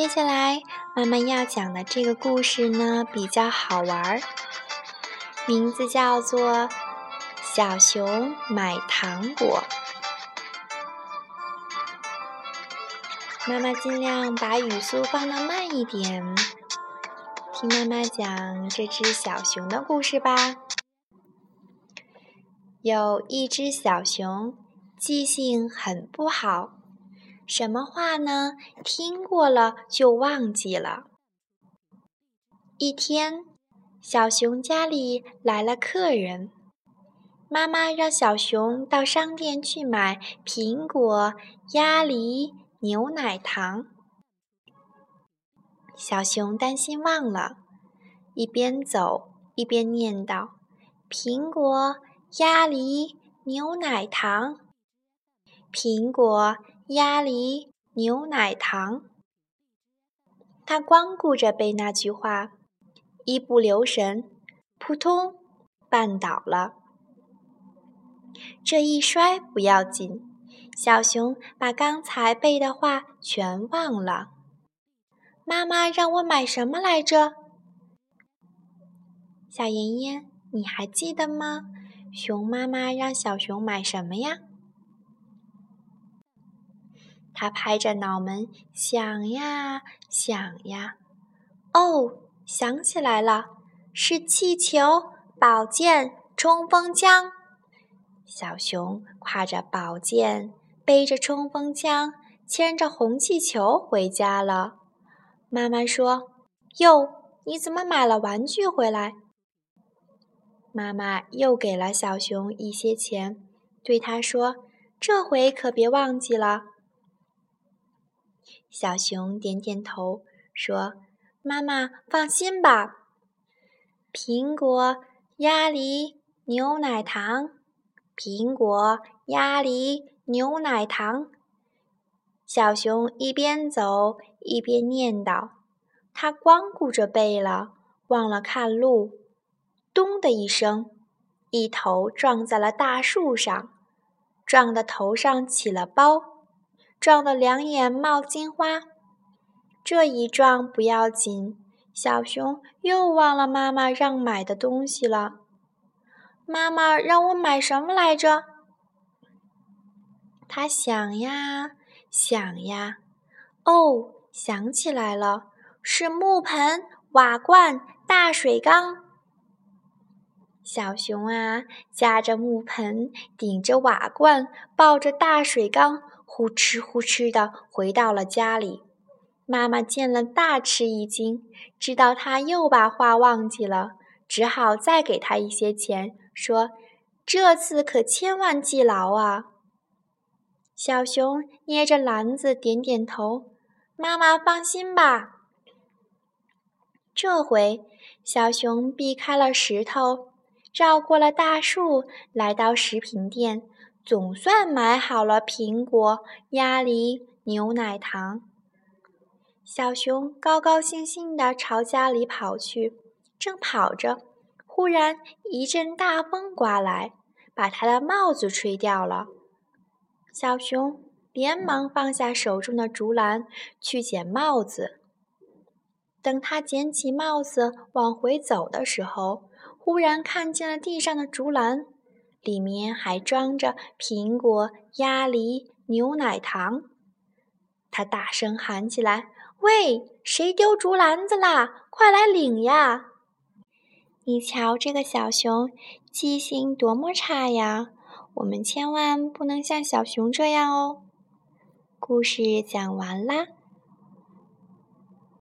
接下来，妈妈要讲的这个故事呢，比较好玩儿，名字叫做《小熊买糖果》。妈妈尽量把语速放的慢一点，听妈妈讲这只小熊的故事吧。有一只小熊，记性很不好。什么话呢？听过了就忘记了。一天，小熊家里来了客人，妈妈让小熊到商店去买苹果、鸭梨、牛奶糖。小熊担心忘了，一边走一边念叨：“苹果、鸭梨、牛奶糖，苹果。”鸭梨牛奶糖，他光顾着背那句话，一不留神，扑通绊倒了。这一摔不要紧，小熊把刚才背的话全忘了。妈妈让我买什么来着？小妍妍，你还记得吗？熊妈妈让小熊买什么呀？他拍着脑门想呀想呀，哦，想起来了，是气球、宝剑、冲锋枪。小熊挎着宝剑，背着冲锋枪，牵着红气球回家了。妈妈说：“哟，你怎么买了玩具回来？”妈妈又给了小熊一些钱，对他说：“这回可别忘记了。”小熊点点头，说：“妈妈放心吧。苹果、鸭梨、牛奶糖，苹果、鸭梨、牛奶糖。”小熊一边走一边念叨，他光顾着背了，忘了看路。咚的一声，一头撞在了大树上，撞得头上起了包。撞得两眼冒金花，这一撞不要紧，小熊又忘了妈妈让买的东西了。妈妈让我买什么来着？他想呀想呀，哦，想起来了，是木盆、瓦罐、大水缸。小熊啊，夹着木盆，顶着瓦罐，抱着大水缸。呼哧呼哧的回到了家里，妈妈见了大吃一惊，知道他又把话忘记了，只好再给他一些钱，说：“这次可千万记牢啊！”小熊捏着篮子点点头：“妈妈放心吧。”这回，小熊避开了石头，绕过了大树，来到食品店。总算买好了苹果、鸭梨、牛奶糖。小熊高高兴兴地朝家里跑去，正跑着，忽然一阵大风刮来，把他的帽子吹掉了。小熊连忙放下手中的竹篮，去捡帽子。等他捡起帽子往回走的时候，忽然看见了地上的竹篮。里面还装着苹果、鸭梨、牛奶糖。他大声喊起来：“喂，谁丢竹篮子啦？快来领呀！”你瞧这个小熊，记性多么差呀！我们千万不能像小熊这样哦。故事讲完啦。